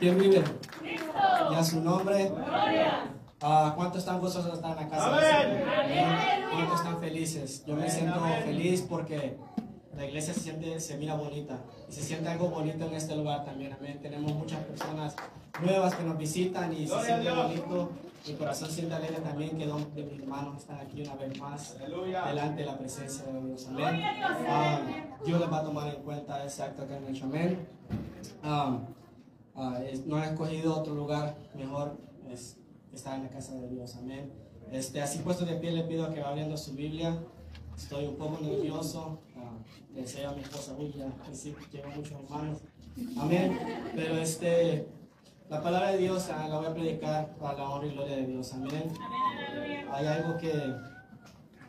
¿quién vive? Y a su nombre. Ah, ¿Cuántos están gozosos de estar en la casa? Señor? ¿Cuántos están felices? Yo me siento feliz porque la iglesia se, siente, se mira bonita y se siente algo bonito en este lugar también. Amén. Tenemos muchas personas nuevas que nos visitan y se siente bonito. Mi corazón siente alegre también que dos de mis hermanos están aquí una vez más delante de la presencia de Dios. Amén. Ah, Dios les va a tomar en cuenta ese acto que han hecho. Amén. Ah, ah, es- no han escogido otro lugar mejor es estar en la casa de Dios. Amén. Este, así puesto de pie le pido que va abriendo su Biblia. Estoy un poco nervioso. le enseño a mi esposa, uy, ya, que sí, llevo muchos hermanos. Amén. Pero este, la palabra de Dios ah, la voy a predicar para la honra y gloria de Dios. Amén. Hay algo que,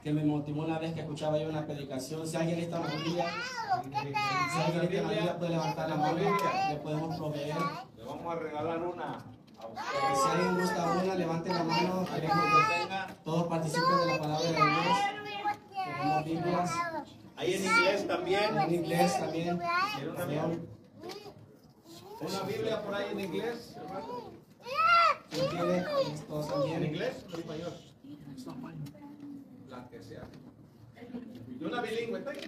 que me motivó una vez que escuchaba yo una predicación. Si alguien está Biblia, si alguien está Biblia puede levantar la mano, le podemos proveer. Le vamos a regalar una. Si alguien gusta una, levante la mano. Queremos que todos participen de la palabra de Dios. Tenemos Biblias Ahí en inglés también. en inglés también. ¿Quiere una. Biblia? Por ahí en inglés, hermano. ¿Quién quiere? Todos ¿En inglés o en español? La que sea. Y una bilingüe. ¿Está ahí?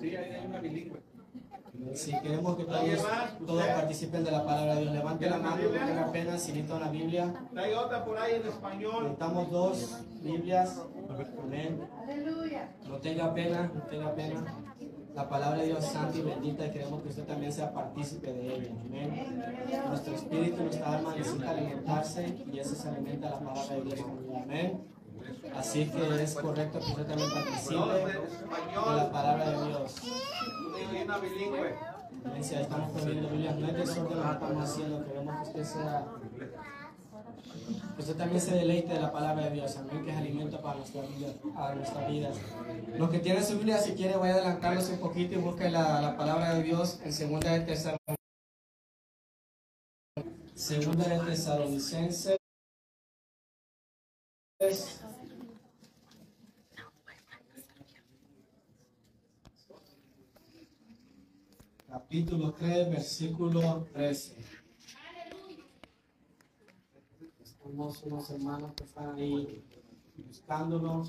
Sí, ahí hay una bilingüe. Si queremos que ¿Alguien todos, más? todos participen de la palabra de Dios, levante la mano, no tenga pena si necesita una Biblia. Traiga otra por ahí en español. Necesitamos dos Biblias. Amén. No tenga pena, no tenga pena. La palabra de Dios santa y bendita y queremos que usted también sea partícipe de ella. Amén. Nuestro espíritu, nuestra alma necesita alimentarse y eso se alimenta la palabra de Dios. Amén. Así que es correcto que usted también participe de la palabra de Dios. Amén. Si estamos poniendo Biblia, no es desorden lo estamos haciendo, queremos que usted sea usted también se deleite de la palabra de Dios, amén, que es alimento para nuestra vida, a nuestras vidas. Los que tienen su Biblia, si quiere, voy a adelantarlos un poquito y busque la, la palabra de Dios en segunda de Tesalonicenses. Segunda de Tesalonicenses. Capítulo 3, versículo 13. Unos hermanos que están ahí buscándolo.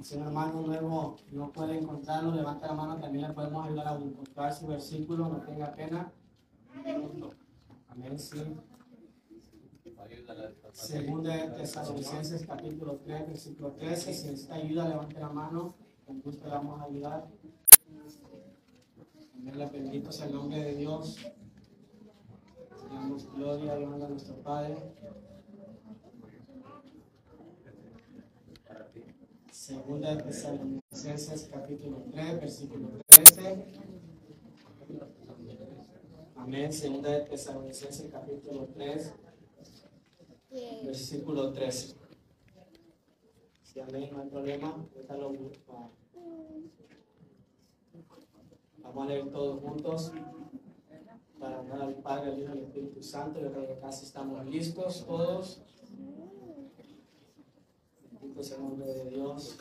Si un hermano nuevo no puede encontrarlo, levanta la mano, también le podemos ayudar a encontrar su versículo, no tenga pena. Amén, sí. Segunda de Tesalonicenses, capítulo 3, versículo 13. Si necesita ayuda, levante la mano, con gusto le vamos a ayudar. Amén, le bendito sea el nombre de Dios. Damos gloria y honra a nuestro Padre. Segunda de Tesalonicenses capítulo 3, versículo 13. Amén. Segunda de Tesalonicenses capítulo 3, versículo 13. Si amén, no hay problema. Ahorita lo ah, Vamos a leer todos juntos para honrar al Padre, al Hijo y al Espíritu Santo. Yo creo que casi estamos listos todos. Bendito sea el nombre de Dios.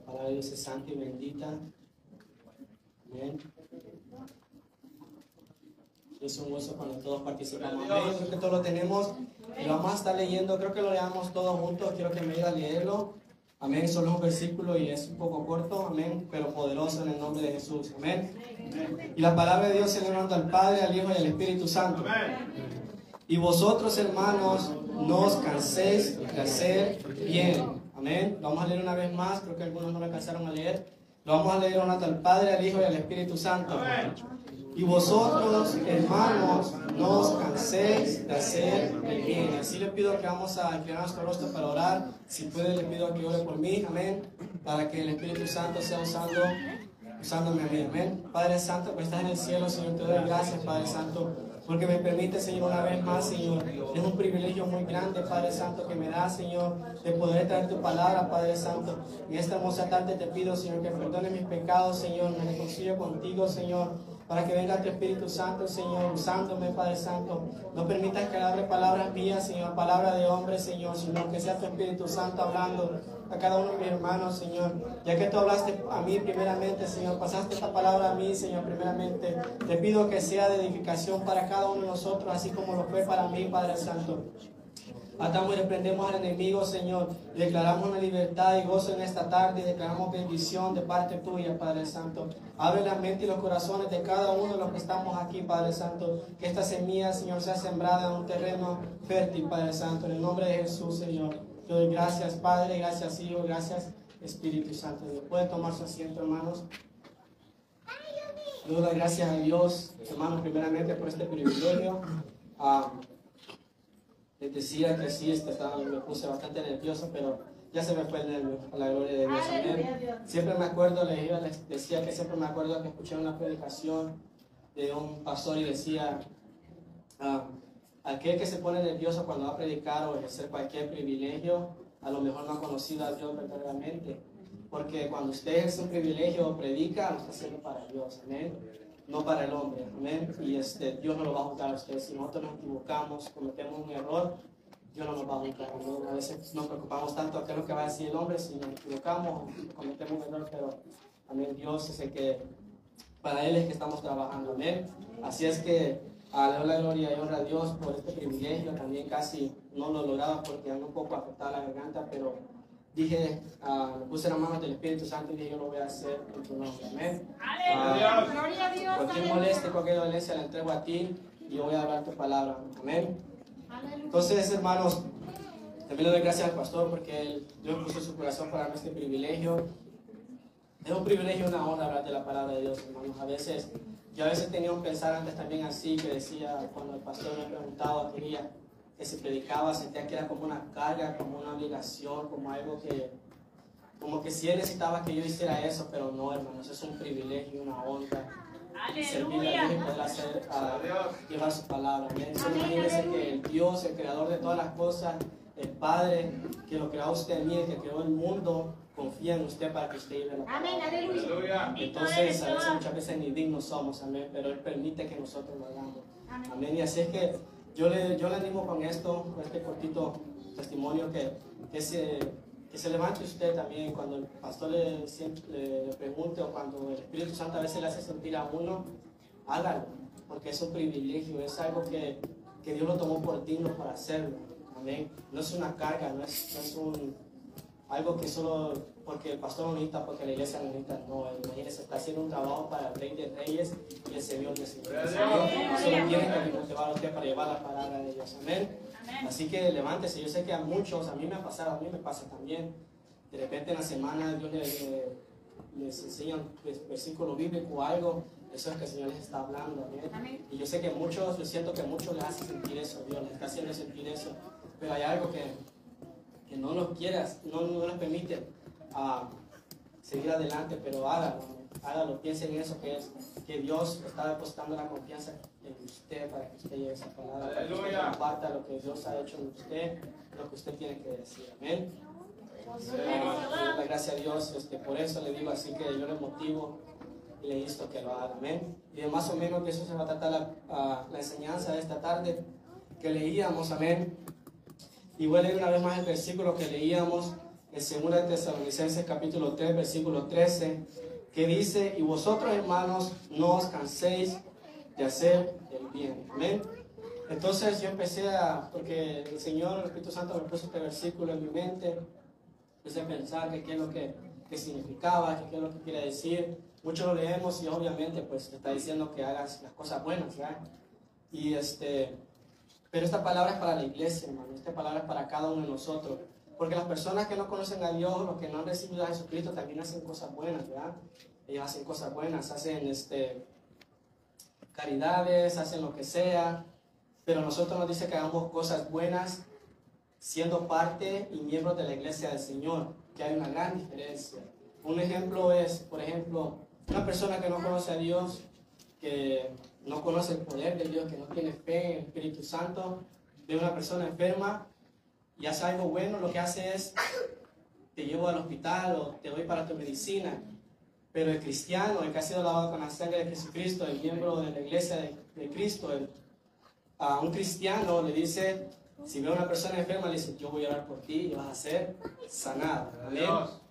La palabra de Dios es santa y bendita. Amén. Es un gozo cuando todos participamos. Amén. Creo que todos lo tenemos y lo vamos a estar leyendo. Creo que lo leamos todos juntos. Quiero que me ayude a leerlo. Amén. Solo es un versículo y es un poco corto. Amén. Pero poderoso en el nombre de Jesús. Amén. Y la palabra de Dios se le manda al Padre, al Hijo y al Espíritu Santo. Y vosotros, hermanos, no os canséis de hacer bien. Amén. Lo vamos a leer una vez más. Creo que algunos no lo alcanzaron a leer. Lo vamos a leer honrando al Padre, al Hijo y al Espíritu Santo. Y vosotros, hermanos, no os canséis de hacer el bien. Así le pido que vamos a inclinar nuestro rostro para orar. Si puede, le pido que ore por mí. Amén. Para que el Espíritu Santo sea usando, usándome a mí. Amén. Padre Santo, que estás en el cielo, Señor, te doy gracias, Padre Santo. Porque me permite, Señor, una vez más, Señor. Es un privilegio muy grande, Padre Santo, que me da, Señor, de poder traer tu palabra, Padre Santo. En esta hermosa tarde te pido, Señor, que perdone mis pecados, Señor. Me reconcilio contigo, Señor. Para que venga tu Espíritu Santo, Señor, usándome, Padre Santo. No permitas que hable palabras mías, Señor, palabra de hombre, Señor, sino que sea tu Espíritu Santo hablando a cada uno de mis hermanos, Señor. Ya que tú hablaste a mí primeramente, Señor, pasaste esta palabra a mí, Señor, primeramente. Te pido que sea de edificación para cada uno de nosotros, así como lo fue para mí, Padre Santo. Atamos y reprendemos al enemigo, Señor. Declaramos una libertad y gozo en esta tarde. Declaramos bendición de parte tuya, Padre Santo. Abre la mente y los corazones de cada uno de los que estamos aquí, Padre Santo. Que esta semilla, Señor, sea sembrada en un terreno fértil, Padre Santo. En el nombre de Jesús, Señor. Te doy gracias, Padre. Gracias, Hijo. Gracias, Espíritu Santo. Pueden tomar su asiento, hermanos. Le doy gracias a Dios, hermanos, primeramente por este privilegio. Ah, les decía que sí, este, estaba, me puse bastante nervioso, pero ya se me fue el nervio, a la gloria de Dios. Amén. Siempre me acuerdo, les, les decía que siempre me acuerdo que escuché una predicación de un pastor y decía, ah, aquel que se pone nervioso cuando va a predicar o ejercer cualquier privilegio, a lo mejor no ha conocido a Dios verdaderamente. Porque cuando usted ejerce un privilegio o predica, lo está haciendo para Dios. Amén no para el hombre. Amén. Y este, Dios no lo va a juzgar a usted. Si nosotros nos equivocamos, cometemos un error, Dios no nos va a juzgar. A veces nos preocupamos tanto a qué es lo que va a decir el hombre si nos equivocamos, cometemos un error, pero amén. Dios es el que, para Él es que estamos trabajando. Amén. Así es que a la gloria y honra a Dios por este privilegio. También casi no lo lograba porque ando un poco afectada la garganta, pero dije, uh, puse las manos del Espíritu Santo y dije, yo lo voy a hacer en tu nombre. Amén. Uh, Gloria a Dios. Cualquier molestia, cualquier dolencia la entrego a ti y yo voy a hablar tu palabra. Amén. Entonces, hermanos, también le doy gracias al pastor porque él, Dios puso su corazón para este privilegio. Es un privilegio una honra hablar de la palabra de Dios, hermanos. A veces, yo a veces tenía un pensar antes también así, que decía, cuando el pastor me preguntaba, quería que se predicaba sentía que era como una carga, como una obligación, como algo que, como que si él necesitaba que yo hiciera eso, pero no, hermanos, es un privilegio, una honra. Servir a Dios y poder hacer, llevar su palabra. Imagínense que el Dios, el creador de todas las cosas, el Padre que lo creó usted a mí, que creó el mundo, confía en usted para que usted lleve la palabra. Amén, aleluya. Entonces, a veces, muchas veces ni dignos somos, amén, pero Él permite que nosotros lo hagamos. Amén. Y así es que yo le, yo le animo con esto, con este cortito testimonio, que, se, levante usted también cuando el pastor le, le, pregunte o cuando el Espíritu Santo a veces le hace sentir a uno, hágalo, porque es un privilegio, es algo que, que Dios lo tomó por digno para hacerlo. Amén. No es una carga, no es, no es un, algo que solo porque el pastor no necesita, porque la iglesia no necesita, no, imagínese, está haciendo un trabajo para el Rey de Reyes y el Señor de Señores. Solo tiene que motivar a usted para llevar la palabra de Dios. Amén. Así que levántese. Yo sé que a muchos, a mí me ha pasado, a mí me pasa también. De repente en la semana Dios les, les enseña un versículo bíblico o algo. Eso es que el Señor les está hablando. Amén. Y yo sé que muchos, yo siento que muchos les hace sentir eso. Dios les está haciendo sentir eso. Pero hay algo que, que no nos quiere, no, no nos permite a seguir adelante, pero hágalo, hágalo, piense en eso que es que Dios está depositando la confianza en usted para que usted lleve esa palabra, para que usted comparta lo que Dios ha hecho en usted, lo que usted tiene que decir. Amén. la gracia a Dios, este, por eso le digo así que yo le motivo y le insto que lo haga. Amén. Y de más o menos que eso se va a tratar la, la enseñanza de esta tarde que leíamos. Amén. Y voy a leer una vez más el versículo que leíamos en 2 Tesalonicenses capítulo 3, versículo 13, que dice, y vosotros hermanos no os canséis de hacer el bien. Amén. Entonces yo empecé a, porque el Señor, el Espíritu Santo me puso este versículo en mi mente, empecé a pensar que qué es lo que, que significaba, que qué es lo que quiere decir. Muchos lo leemos y obviamente pues está diciendo que hagas las cosas buenas, ¿verdad? Y este, pero esta palabra es para la iglesia, hermano, esta palabra es para cada uno de nosotros. Porque las personas que no conocen a Dios, los que no han recibido a Jesucristo, también hacen cosas buenas, ¿verdad? Ellos hacen cosas buenas, hacen este, caridades, hacen lo que sea. Pero nosotros nos dice que hagamos cosas buenas siendo parte y miembros de la iglesia del Señor, que hay una gran diferencia. Un ejemplo es, por ejemplo, una persona que no conoce a Dios, que no conoce el poder de Dios, que no tiene fe en el Espíritu Santo, de una persona enferma, y hace algo bueno, lo que hace es, te llevo al hospital o te doy para tu medicina. Pero el cristiano, el que ha sido lavado con la sangre de Jesucristo, el miembro de la iglesia de, Cristo, a un cristiano le dice, Si ve a una persona enferma, le dice, yo voy a orar por ti y vas a ser sanado. Amén.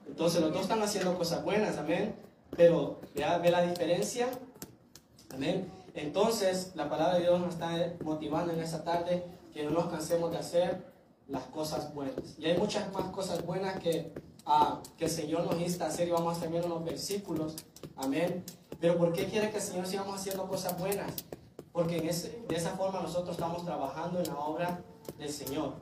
Entonces los dos están haciendo cosas buenas, amén. Pero vea, ve la diferencia. Amén. Entonces la palabra de Dios nos está motivando en esta tarde que no nos cansemos de hacer las cosas buenas. Y hay muchas más cosas buenas que, ah, que el Señor nos insta a hacer y vamos a estar viendo unos versículos. Amén. Pero ¿por qué quiere que el Señor sigamos haciendo cosas buenas? Porque en ese- de esa forma nosotros estamos trabajando en la obra del Señor.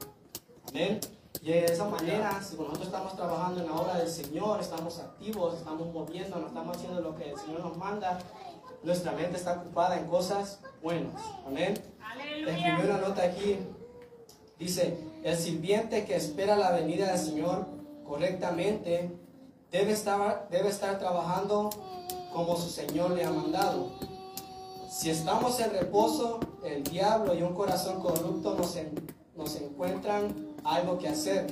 Amén. Y de esa manera, si nosotros estamos trabajando en la obra del Señor, estamos activos, estamos moviéndonos, estamos haciendo lo que el Señor nos manda, nuestra mente está ocupada en cosas buenas. Amén. Escribió una nota aquí. Dice, el sirviente que espera la venida del Señor correctamente debe estar, debe estar trabajando como su Señor le ha mandado. Si estamos en reposo, el diablo y un corazón corrupto nos, en- nos encuentran algo que hacer.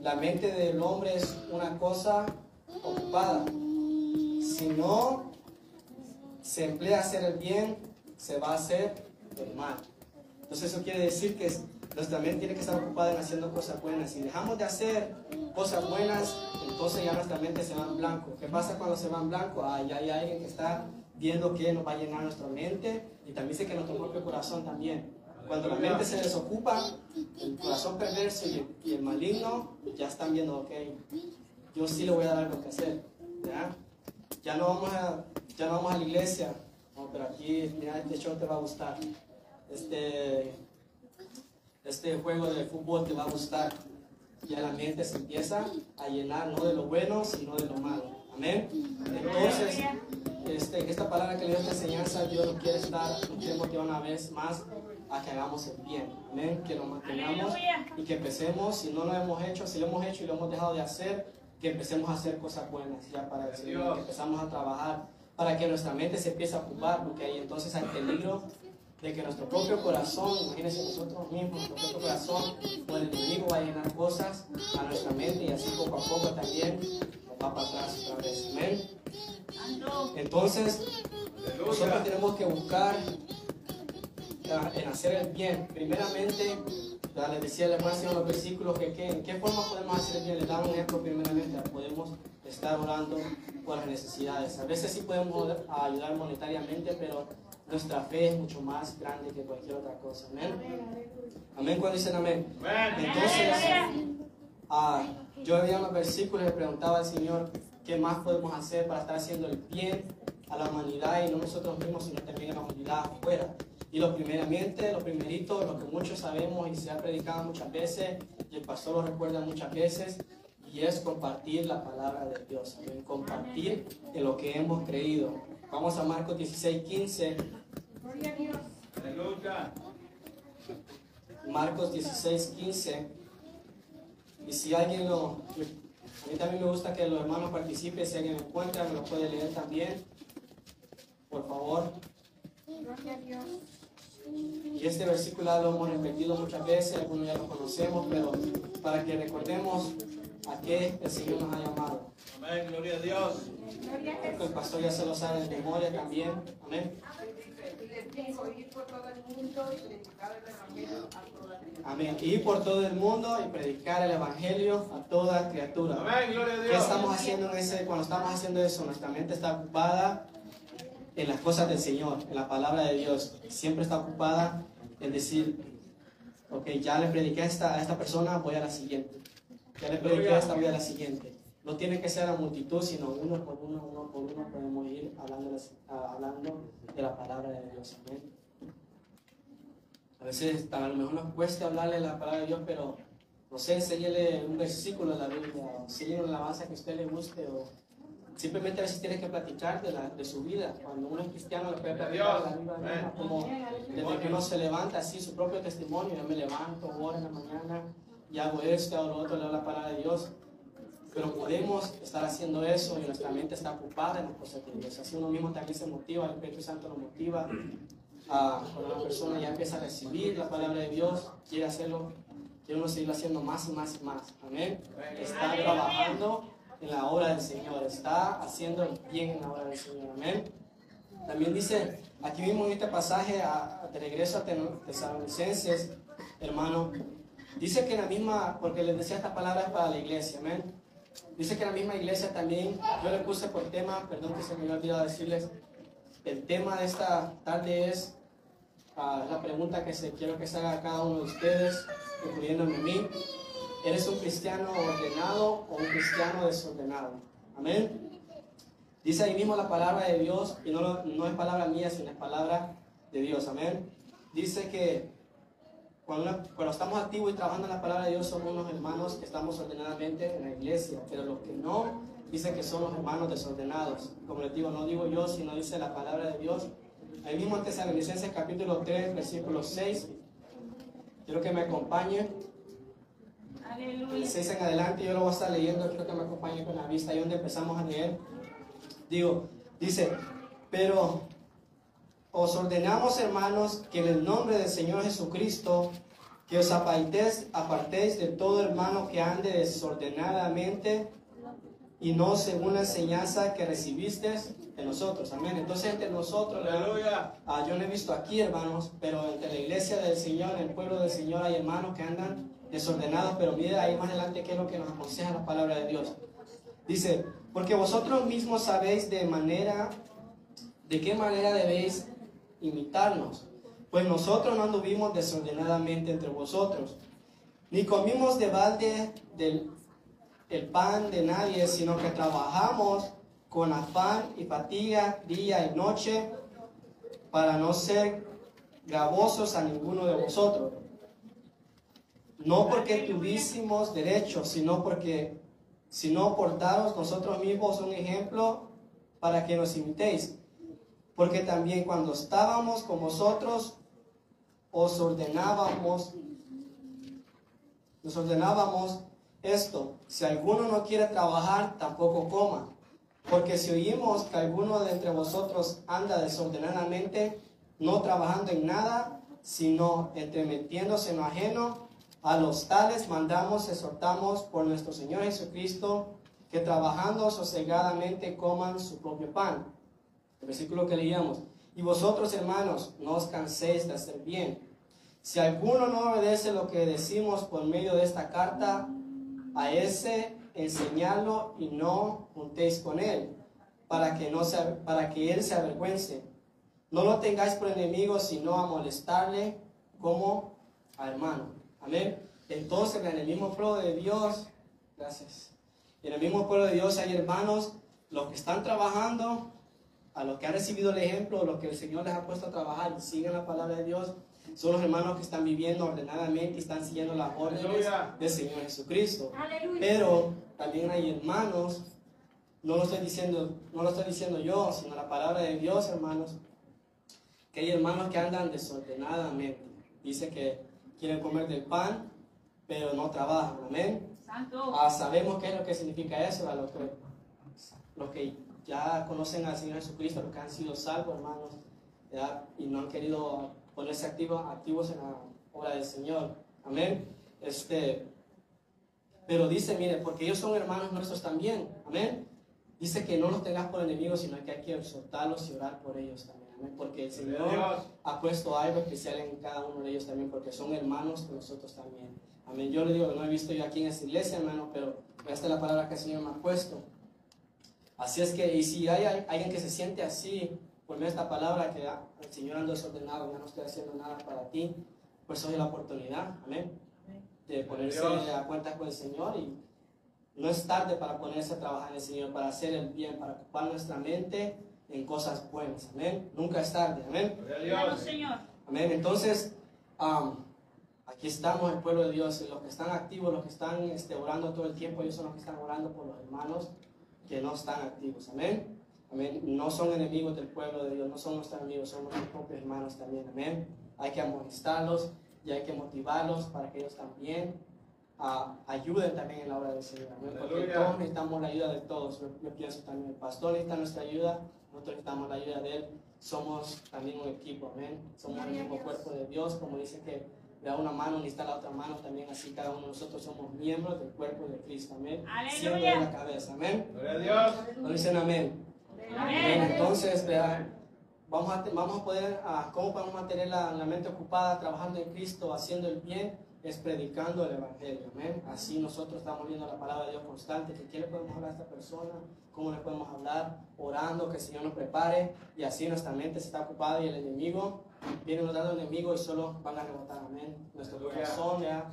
La mente del hombre es una cosa ocupada. Si no se emplea hacer el bien, se va a hacer el mal. Entonces eso quiere decir que nuestra mente tiene que estar ocupada en haciendo cosas buenas. Si dejamos de hacer cosas buenas, entonces ya nuestra mente se va en blanco. ¿Qué pasa cuando se va en blanco? Ah, ya hay alguien que está viendo que nos va a llenar nuestra mente y también sé que nuestro propio corazón también. Cuando la mente se desocupa, el corazón perverso y el, maligno ya están viendo, ok, yo sí le voy a dar algo que hacer. ¿ya? Ya no vamos a, ya vamos a la iglesia, no, pero aquí, mira, este show te va a gustar. Este, este juego de fútbol te va a gustar. Ya la mente se empieza a llenar no de lo bueno, sino de lo malo. Amén. Entonces, este, esta palabra que le dio esta enseñanza, Dios nos quiere estar, nos quiere motivar una vez más a que hagamos el bien. Amén. Que lo mantengamos y que empecemos, si no lo hemos hecho, si lo hemos hecho y lo hemos dejado de hacer, que empecemos a hacer cosas buenas ya para el Señor, que empezamos a trabajar para que nuestra mente se empiece a ocupar, porque ahí entonces hay peligro de que nuestro propio corazón, imagínense nosotros mismos, nuestro propio corazón, o el enemigo va a llenar cosas a nuestra mente y así poco a poco también nos va para atrás otra vez. Amén. Entonces, nosotros tenemos que buscar en hacer el bien. Primeramente, ya les decía el hermano en los versículos que, que en qué forma podemos hacer el bien. Les damos un ejemplo primeramente. Podemos estar orando por las necesidades. A veces sí podemos ayudar monetariamente, pero nuestra fe es mucho más grande que cualquier otra cosa. Amén. Amén cuando dicen amén. Entonces, ah, yo había unos versículos y le preguntaba al Señor qué más podemos hacer para estar haciendo el bien a la humanidad y no nosotros mismos, sino también a la humanidad afuera. Y lo primeramente, lo primerito, lo que muchos sabemos y se ha predicado muchas veces, y el pastor lo recuerda muchas veces, y es compartir la palabra de Dios, compartir de lo que hemos creído. Vamos a Marcos 16, 15. Aleluya. Marcos 16, 15. Y si alguien lo... A mí también me gusta que los hermanos participen, si alguien lo encuentra, me lo puede leer también. Por favor. Y este versículo lo hemos repetido muchas veces, algunos ya lo conocemos, pero para que recordemos a qué el Señor nos ha llamado. Amén. Gloria a Dios. Creo que el pastor ya se lo sabe de memoria también. Amén. Mundo y. Amén. Ir por todo el mundo y predicar el Evangelio a toda criatura. Amén. Gloria a ¿Qué Dios. estamos haciendo en ese, cuando estamos haciendo eso? Nuestra mente está ocupada en las cosas del Señor, en la palabra de Dios. Siempre está ocupada en decir, ok, ya le prediqué a esta, a esta persona, voy a la siguiente. Ya le prediqué a esta, voy a la siguiente. No tiene que ser a multitud, sino uno por uno, uno por uno podemos ir hablando, hablando de la palabra de Dios. Amén. A veces a lo mejor nos cuesta hablarle la palabra de Dios, pero no sé, enséñele un versículo de la Biblia, o enséñele una alabanza que a usted le guste, o simplemente a veces tiene que platicar de, la, de su vida. Cuando uno es cristiano, le puede platicar de la vida misma, como desde que uno se levanta, así su propio testimonio. Yo me levanto, oro en la mañana, y hago esto, hago lo otro, leo la palabra de Dios. Pero podemos estar haciendo eso y nuestra mente está ocupada en las cosas de Dios. Así uno mismo también se motiva, el Espíritu Santo lo motiva. a cuando una persona ya empieza a recibir la palabra de Dios, quiere hacerlo, quiere uno seguirlo haciendo más y más y más. Amén. Está trabajando en la obra del Señor, está haciendo el bien en la obra del Señor. Amén. También dice, aquí mismo en este pasaje, a- de regreso a Tesalonicenses, hermano, Dice que la misma, porque les decía esta palabra es para la iglesia, amén. Dice que la misma iglesia también, yo le puse por tema, perdón que se me había olvidado decirles, el tema de esta tarde es ah, la pregunta que se, quiero que se haga cada uno de ustedes, incluyéndome a mí. ¿Eres un cristiano ordenado o un cristiano desordenado? Amén. Dice ahí mismo la palabra de Dios, y no, no es palabra mía, sino es palabra de Dios. Amén. Dice que cuando, cuando estamos activos y trabajando en la palabra de Dios, somos unos hermanos que estamos ordenadamente en la iglesia, pero los que no, dice que son los hermanos desordenados. Como les digo, no digo yo, sino dice la palabra de Dios. Ahí mismo en Tesalonicenses capítulo 3, versículo 6. Quiero que me acompañen. Aleluya. 6 en adelante, yo lo voy a estar leyendo, quiero que me acompañen con la vista, ahí donde empezamos a leer. Digo, dice, pero os ordenamos, hermanos, que en el nombre del Señor Jesucristo, que os apartéis, apartéis de todo hermano que ande desordenadamente y no según la enseñanza que recibiste de nosotros. Amén. Entonces, entre nosotros, Aleluya. Ah, yo no he visto aquí, hermanos, pero entre la iglesia del Señor, el pueblo del Señor, hay hermanos que andan desordenados, pero mire ahí más adelante qué es lo que nos aconseja la palabra de Dios. Dice, porque vosotros mismos sabéis de manera, de qué manera debéis imitarnos, pues nosotros no anduvimos desordenadamente entre vosotros, ni comimos de balde del el pan de nadie, sino que trabajamos con afán y fatiga día y noche para no ser gravosos a ninguno de vosotros. No porque tuvísimos derecho, sino porque, sino por daros nosotros mismos un ejemplo para que nos imitéis. Porque también cuando estábamos con vosotros, os ordenábamos, nos ordenábamos esto, si alguno no quiere trabajar, tampoco coma. Porque si oímos que alguno de entre vosotros anda desordenadamente, no trabajando en nada, sino entremetiéndose en lo ajeno, a los tales mandamos, exhortamos por nuestro Señor Jesucristo, que trabajando sosegadamente coman su propio pan. Versículo que leíamos. Y vosotros, hermanos, no os canséis de hacer bien. Si alguno no obedece lo que decimos por medio de esta carta, a ese enseñarlo y no juntéis con él, para que, no se, para que él se avergüence. No lo tengáis por enemigo, sino a molestarle como a hermano. Amén. Entonces, en el mismo pueblo de Dios, gracias. En el mismo pueblo de Dios hay hermanos, los que están trabajando, a los que han recibido el ejemplo, los que el Señor les ha puesto a trabajar y siguen la palabra de Dios, son los hermanos que están viviendo ordenadamente y están siguiendo las órdenes del Señor Jesucristo. Aleluya. Pero también hay hermanos, no lo estoy diciendo, no lo estoy diciendo yo, sino la palabra de Dios, hermanos, que hay hermanos que andan desordenadamente. Dice que quieren comer del pan, pero no trabajan. Amén. Santo. Ah, sabemos qué es lo que significa eso, a los que, los que ya conocen al Señor Jesucristo, los que han sido salvos, hermanos, ¿verdad? y no han querido ponerse activos, activos en la obra del Señor. Amén. Este, pero dice, mire, porque ellos son hermanos nuestros también. Amén. Dice que no los tengas por enemigos, sino que hay que exhortarlos y orar por ellos también. Amén. Porque el Señor Dios. ha puesto algo especial en cada uno de ellos también, porque son hermanos de nosotros también. Amén. Yo le digo, no he visto yo aquí en esta iglesia, hermano, pero esta es la palabra que el Señor me ha puesto. Así es que, y si hay, hay alguien que se siente así, por medio de esta palabra, que ah, el Señor ando desordenado, ya no estoy haciendo nada para ti, pues hoy es la oportunidad, amén, de ponerse a cuentas con el Señor y no es tarde para ponerse a trabajar en el Señor, para hacer el bien, para ocupar nuestra mente en cosas buenas, amén. Nunca es tarde, amén. Señor. Amén. Entonces, am, aquí estamos, el pueblo de Dios, los que están activos, los que están este, orando todo el tiempo, ellos son los que están orando por los hermanos que no están activos. Amén. Amén. No son enemigos del pueblo de Dios, no son nuestros enemigos, son nuestros propios hermanos también. Amén. Hay que amonestarlos y hay que motivarlos para que ellos también ah, ayuden también en la obra del Señor. Amén. Porque todos necesitamos la ayuda de todos. Yo, yo pienso también, el pastor necesita nuestra ayuda, nosotros necesitamos la ayuda de él. Somos también un equipo, amén. Somos un mismo cuerpo de Dios, como dice que le da una mano, necesita la otra mano también, así cada uno de nosotros somos miembros del cuerpo de Cristo, amén. Siendo de la cabeza, amén. Gloria a Dios. No dicen amén. Amén. Entonces, vea, vamos a, vamos a poder, ah, ¿cómo podemos mantener la, la mente ocupada trabajando en Cristo, haciendo el bien? es predicando el Evangelio, amén. Así nosotros estamos viendo la palabra de Dios constante, que qué le podemos hablar a esta persona, cómo le podemos hablar, orando, que el Señor nos prepare, y así nuestra mente se está ocupada y el enemigo, viene nos dando el enemigo y solo van a rebotar, amén. Nuestro corazón, ya,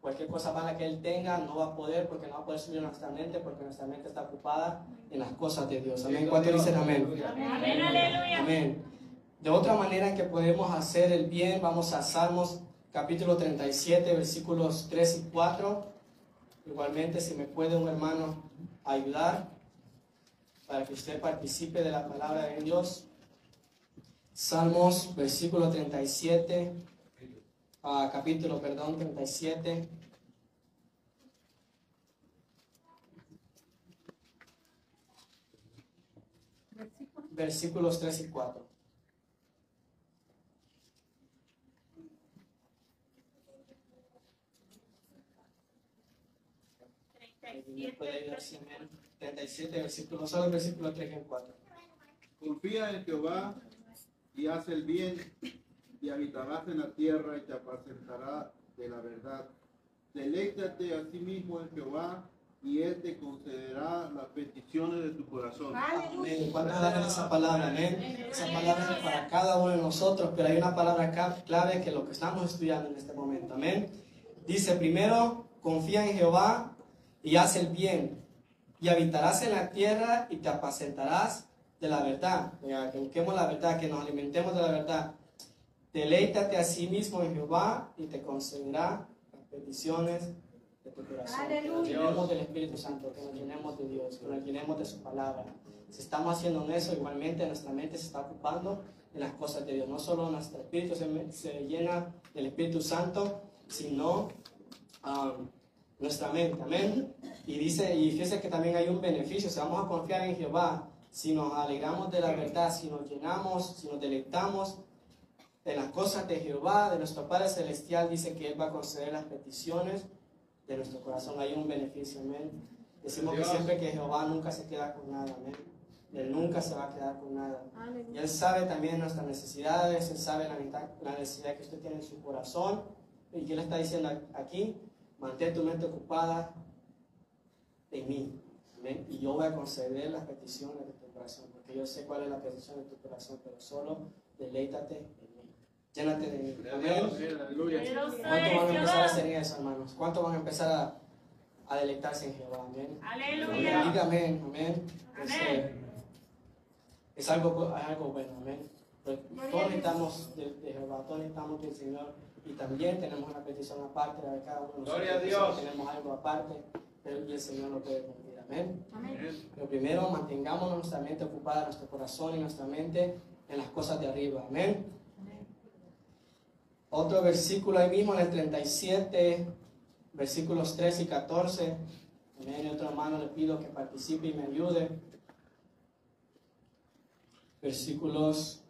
cualquier cosa mala que Él tenga, no va a poder, porque no va a poder subir a nuestra mente, porque nuestra mente está ocupada en las cosas de Dios, amén. ¿Cuántos dicen amén? Amén, aleluya. Amén. De otra manera en que podemos hacer el bien, vamos a Salmos capítulo 37, versículos 3 y 4. Igualmente, si me puede un hermano ayudar para que usted participe de la palabra de Dios. Salmos, versículo 37, ah, capítulo, perdón, 37. Versículos 3 y 4. ¿Me puede ayudar, sí, amén? 37, versículo, solo el versículo 3 y 4. Confía en Jehová y haz el bien, y habitarás en la tierra y te apacentará de la verdad. Deleítate a sí mismo en Jehová, y él te concederá las peticiones de tu corazón. Amén. ¿Cuántos dan esa palabra? Amén. Esa palabra es para cada uno de nosotros, pero hay una palabra acá clave que es lo que estamos estudiando en este momento. Amén. Dice primero, confía en Jehová y haz el bien, y habitarás en la tierra y te apacentarás de la verdad. Que busquemos la verdad, que nos alimentemos de la verdad. Deleítate a sí mismo en Jehová y te concederá las peticiones de tu corazón. Que nos Aleluya. llenemos del Espíritu Santo, que nos llenemos de Dios, que nos llenemos de su palabra. Si estamos haciendo eso, igualmente nuestra mente se está ocupando en las cosas de Dios. No solo nuestro espíritu se, se llena del Espíritu Santo, sino um, nuestra mente. Amén. Y dice, y fíjese que también hay un beneficio. Si vamos a confiar en Jehová, si nos alegramos de la verdad, si nos llenamos, si nos deleitamos en las cosas de Jehová, de nuestro Padre Celestial, dice que Él va a conceder las peticiones de nuestro corazón. Hay un beneficio, amén. Decimos que siempre que Jehová nunca se queda con nada, amén. Él nunca se va a quedar con nada. Y Él sabe también nuestras necesidades, Él sabe la, la necesidad que usted tiene en su corazón. ¿Y qué le está diciendo aquí? Mantén tu mente ocupada en mí. Amén. Y yo voy a conceder las peticiones de tu corazón, porque yo sé cuál es la petición de tu corazón, pero solo deleítate en mí. Llénate de mí. Amén. Amén, aleluya. ¿Cuántos van a empezar a hacer eso, hermanos? ¿Cuántos van a empezar a, a deleitarse en Jehová? Amén. Aleluya. Diga amén, amén. Es, Amén. eh, es algo, es algo bueno, amén. Pero Todos necesitamos de, de Jehová, todos necesitamos del Señor. Y también tenemos una petición aparte de cada uno de nosotros. Gloria a Dios. Tenemos algo aparte, pero y el Señor lo puede cumplir. Amén. Amén. Pero primero mantengamos nuestra mente ocupada, nuestro corazón y nuestra mente en las cosas de arriba. Amén. Otro versículo ahí mismo en el 37, versículos 13 y 14. Amén. Y otro hermano le pido que participe y me ayude. Versículos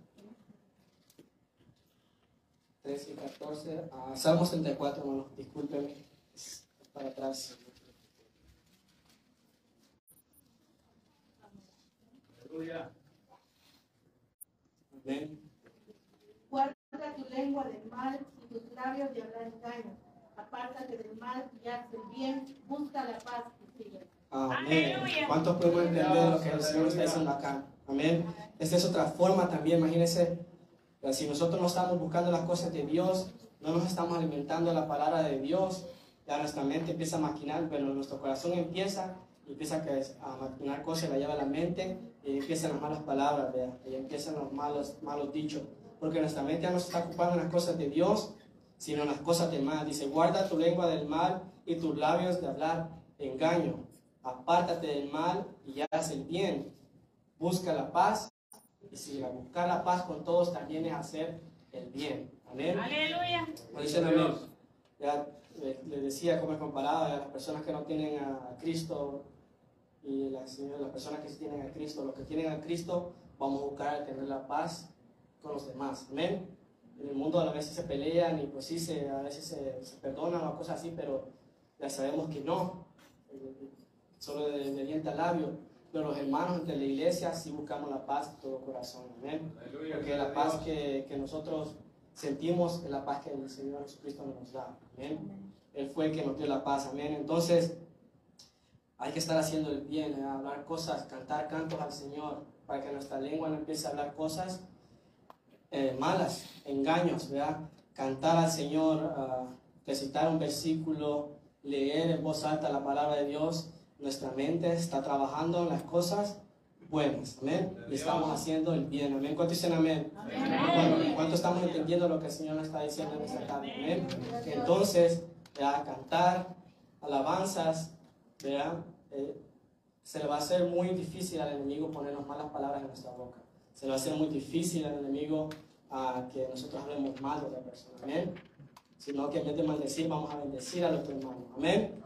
13 y 14. Ah, Salmos 34, hermano. Discúlpeme. Es para atrás. Aleluya. Amén. Guarda tu lengua del mal y tus labios de hablar engaño. Apártate del mal y haz el bien. Busca la paz y sigue. Amén. Aleluya. ¿Cuántos podemos entender lo que el Señor está diciendo acá? Amén. Esta es otra forma también, imagínense, si nosotros no estamos buscando las cosas de Dios, no nos estamos alimentando la palabra de Dios, ya nuestra mente empieza a maquinar, pero nuestro corazón empieza y empieza a maquinar cosas, la lleva a la mente y empiezan las malas palabras, ¿verdad? y empiezan los malos, malos dichos, porque nuestra mente ya no se está ocupando en las cosas de Dios, sino en las cosas de mal. Dice, guarda tu lengua del mal y tus labios de hablar engaño. Apártate del mal y haz el bien. Busca la paz y si buscar la paz con todos también es hacer el bien. Amén. Aleluya. Como dicen amén. Ya le- les decía cómo es comparado a las personas que no tienen a Cristo y las, las personas que sí tienen a Cristo. Los que tienen a Cristo vamos a buscar tener la paz con los demás. Amén. En el mundo a veces se pelean y pues sí, se, a veces se, se perdonan o cosas así, pero ya sabemos que no. Solo de, de diente a labio. Pero los hermanos entre la iglesia sí buscamos la paz de todo corazón. Amén. Aleluya. Porque la paz que, que nosotros sentimos la paz que el Señor Jesucristo nos da. Amén. Él fue el que nos dio la paz. Amén. Entonces, hay que estar haciendo el bien, ¿eh? hablar cosas, cantar cantos al Señor, para que nuestra lengua no empiece a hablar cosas eh, malas, engaños, ¿verdad? Cantar al Señor, ah, recitar un versículo, leer en voz alta la palabra de Dios. Nuestra mente está trabajando en las cosas buenas, amén. Y estamos haciendo el bien, amén. ¿Cuántos dicen amén? Bueno, ¿Cuánto estamos entendiendo lo que el Señor nos está diciendo en esta tarde? Amén. Entonces, ya cantar alabanzas, ¿verdad? Eh, se le va a hacer muy difícil al enemigo ponernos malas palabras en nuestra boca. Se le va a hacer muy difícil al enemigo a que nosotros hablemos mal de otra persona. Amén. Sino que en vez de maldecir, vamos a bendecir a nuestro hermano. Amén.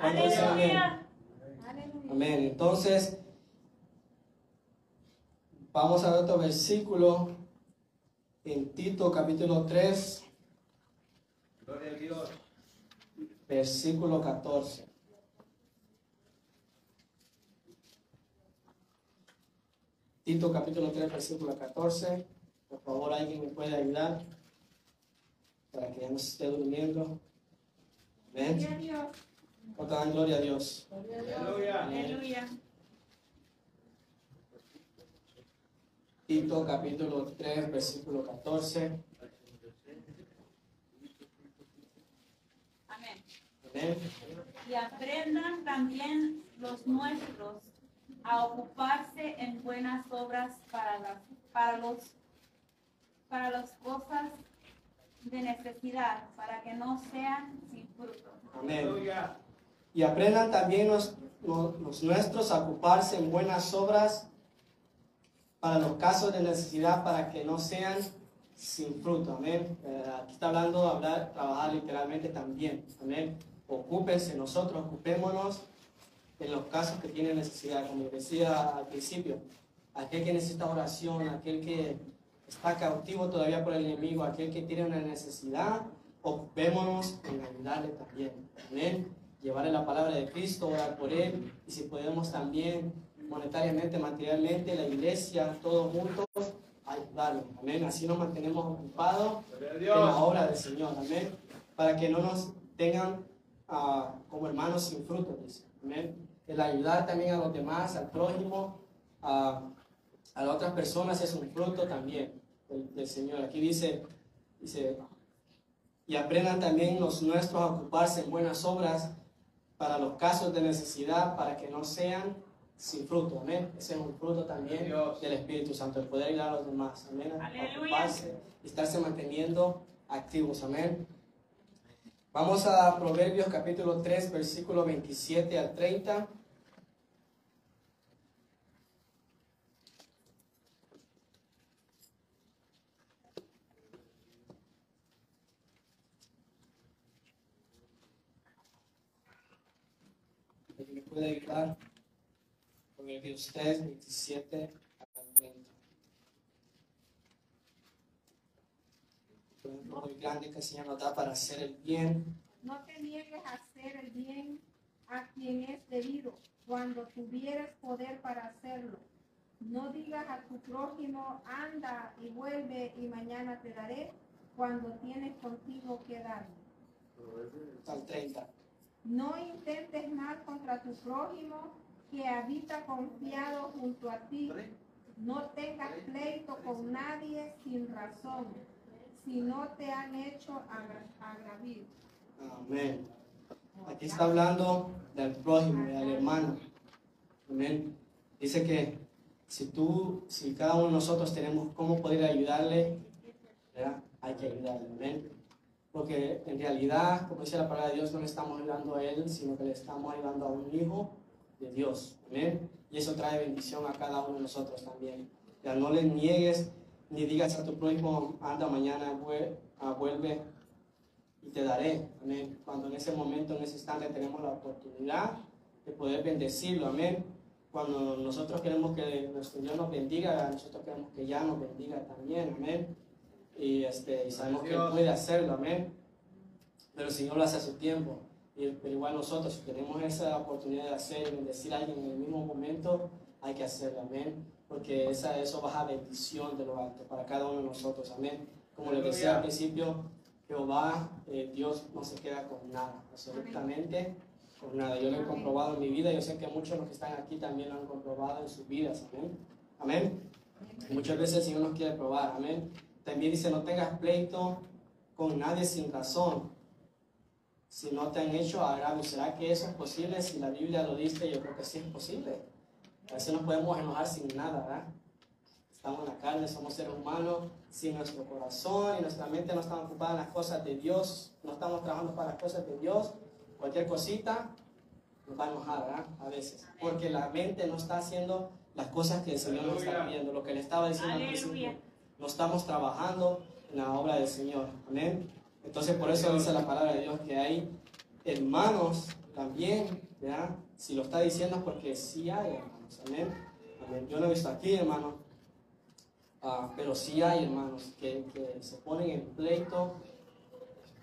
¿Cuántos dicen amén? Aleluya. Amén. Entonces, vamos a ver otro versículo en Tito capítulo 3, Gloria a Dios. versículo 14. Tito capítulo 3, versículo 14. Por favor, alguien me puede ayudar para que ya no se esté durmiendo. Amén. ¿Cuánto dan gloria a Dios? Aleluya. Aleluya. Tito capítulo 3, versículo 14. Amén. Amén. Y aprendan también los nuestros a ocuparse en buenas obras para las, para los, para las cosas de necesidad, para que no sean sin fruto. Amén. Y aprendan también los, los- los nuestros a ocuparse en buenas obras para los casos de necesidad, para que no sean sin fruto. Amén. Eh, aquí está hablando de hablar, trabajar literalmente también. Amén. Ocúpense nosotros, ocupémonos en los casos que tienen necesidad. Como decía al principio, aquel que necesita oración, aquel que está cautivo todavía por el enemigo, aquel que tiene una necesidad, ocupémonos en ayudarle también. Amén. Llevarle la palabra de Cristo, orar por él y si podemos también monetariamente, materialmente, la iglesia, todos juntos, ayudarlo. Amén. Así nos mantenemos ocupados en la obra del Señor. Amén. Para que no nos tengan ah, como hermanos sin fruto, dice. Amén. El ayudar también a los demás, al prójimo, a, a las otras personas es un fruto también del, del Señor. Aquí dice, dice, y aprendan también los nuestros a ocuparse en buenas obras para los casos de necesidad, para que no sean sin fruto. Amén. Ese es un fruto también Dios. del Espíritu Santo, el poder ayudar a los demás. Amén. A Aleluya. ocuparse y estarse manteniendo activos. Amén. Vamos a Proverbios capítulo 3, versículo 27 al 30. ¿Alguien ¿Me puede ayudar? Proverbios 3, 27 al 30. Por ejemplo, muy grande que el Señor nos da para hacer el bien. No te niegues a hacer el bien a quien es debido, cuando tuvieres poder para hacerlo. No digas a tu prójimo, anda y vuelve y mañana te daré, cuando tienes contigo que darme. El 30. No intentes mal contra tu prójimo que habita confiado junto a ti. No tengas pleito con nadie sin razón, si no te han hecho agra- agravio. Amén. Aquí está hablando del prójimo, del hermano. Amén. Dice que si tú, si cada uno de nosotros tenemos cómo poder ayudarle, ¿verdad? hay que ayudarle. Amén. Porque en realidad, como dice la palabra de Dios, no le estamos ayudando a él, sino que le estamos ayudando a un hijo de Dios. Amén. Y eso trae bendición a cada uno de nosotros también. Ya no le niegues ni digas a tu prójimo, anda mañana, ah, vuelve y te daré. Amén. Cuando en ese momento, en ese instante, tenemos la oportunidad de poder bendecirlo. Amén. Cuando nosotros queremos que nuestro Dios nos bendiga, nosotros queremos que ya nos bendiga también. Amén. Y, este, y sabemos que Él puede hacerlo. Amén. Pero el Señor lo hace a su tiempo. Y, pero igual nosotros, si tenemos esa oportunidad de hacer y bendecir a alguien en el mismo momento, hay que hacerlo. Amén. Porque esa, eso baja bendición de lo alto para cada uno de nosotros. Amén. Como les decía al principio, Jehová, eh, Dios no se queda con nada, absolutamente con nada. Yo lo he comprobado en mi vida, yo sé que muchos de los que están aquí también lo han comprobado en sus vidas, amén. Amén. Muchas veces el Señor nos quiere probar, amén. También dice, no tengas pleito con nadie sin razón. Si no te han hecho agravio, ¿será que eso es posible? Si la Biblia lo dice, yo creo que sí es posible. A veces nos podemos enojar sin nada, ¿verdad? Estamos en la carne, somos seres humanos, sin nuestro corazón y nuestra mente no está ocupada en las cosas de Dios, no estamos trabajando para las cosas de Dios, cualquier cosita nos va a enojar, ¿verdad? A veces. Porque la mente no está haciendo las cosas que el Señor nos está pidiendo, lo que le estaba diciendo al principio. No estamos trabajando en la obra del Señor. Amén. Entonces, por eso dice la palabra de Dios que hay hermanos también, ¿verdad? Si lo está diciendo es porque sí hay hermanos. Amén. Amén. Yo no he visto aquí, hermano, ah, pero sí hay hermanos que, se ponen en pleito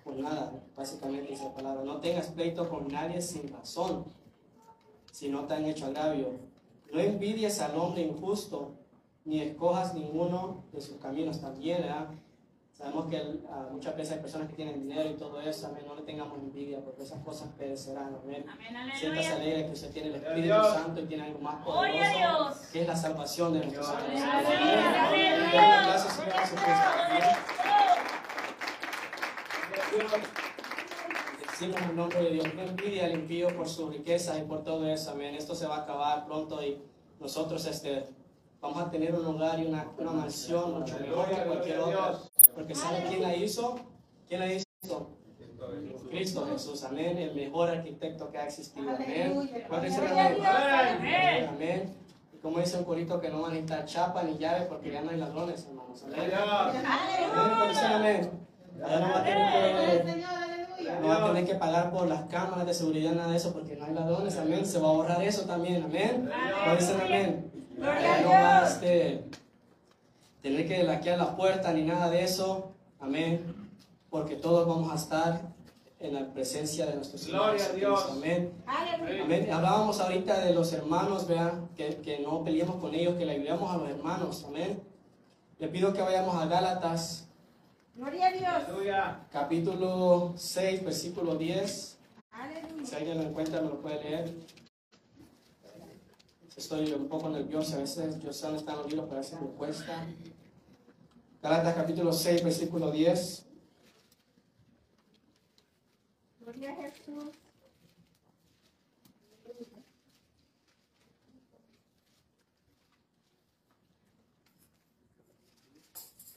por nada, básicamente esa palabra. No tengas pleito con nadie sin razón, si no te han hecho agravio. No envidies al hombre injusto, ni escojas ninguno de sus caminos también, ¿verdad? Sabemos que uh, muchas veces hay personas que tienen dinero y todo eso, amén, no le tengamos envidia porque esas cosas perecerán, amén. Amén, Siéntase alegre que usted tiene el Espíritu Dios. Santo y tiene algo más poderoso, Dios. que es la salvación de nuestros Dios. almas. Gracias, Señor Jesucristo. Decimos en nombre de Dios, no envidia al impío por su riqueza y por todo eso, amén. Esto se va a acabar pronto y nosotros este, vamos a tener un hogar y una, una mansión mucho mejor que cualquier otra. Porque ¿sabe quién la hizo? ¿Quién la hizo? Cristo Jesús, amén. El mejor arquitecto que ha existido, amén. Aleluya. ¿Cuántos dicen Gloria a amén? Amén. Y como dice un corito que no van a necesitar chapa ni llave porque ya no hay ladrones, hermanos. Amén. Amén. No va a tener que no va a tener que pagar por las cámaras de seguridad, nada de eso, porque no hay ladrones, amén. Se va a ahorrar eso también, amén. ¿Cuántos dicen amén? Ya no va a este, tener que laquear la puerta ni nada de eso, amén. Porque todos vamos a estar en la presencia de nuestro Señor. Gloria a Dios. Amén. Aleluya. Amén. Hablábamos ahorita de los hermanos, vean, que, que no peleemos con ellos, que le ayudemos a los hermanos. Amén. Le pido que vayamos a Gálatas, Gloria a Dios. Aleluya. capítulo 6, versículo 10. Aleluya. Si alguien lo encuentra, me lo puede leer. Estoy un poco nervioso, a veces yo sé dónde están los libros, pero a veces me cuesta. Gálatas capítulo 6, versículo 10. Gloria a Jesús.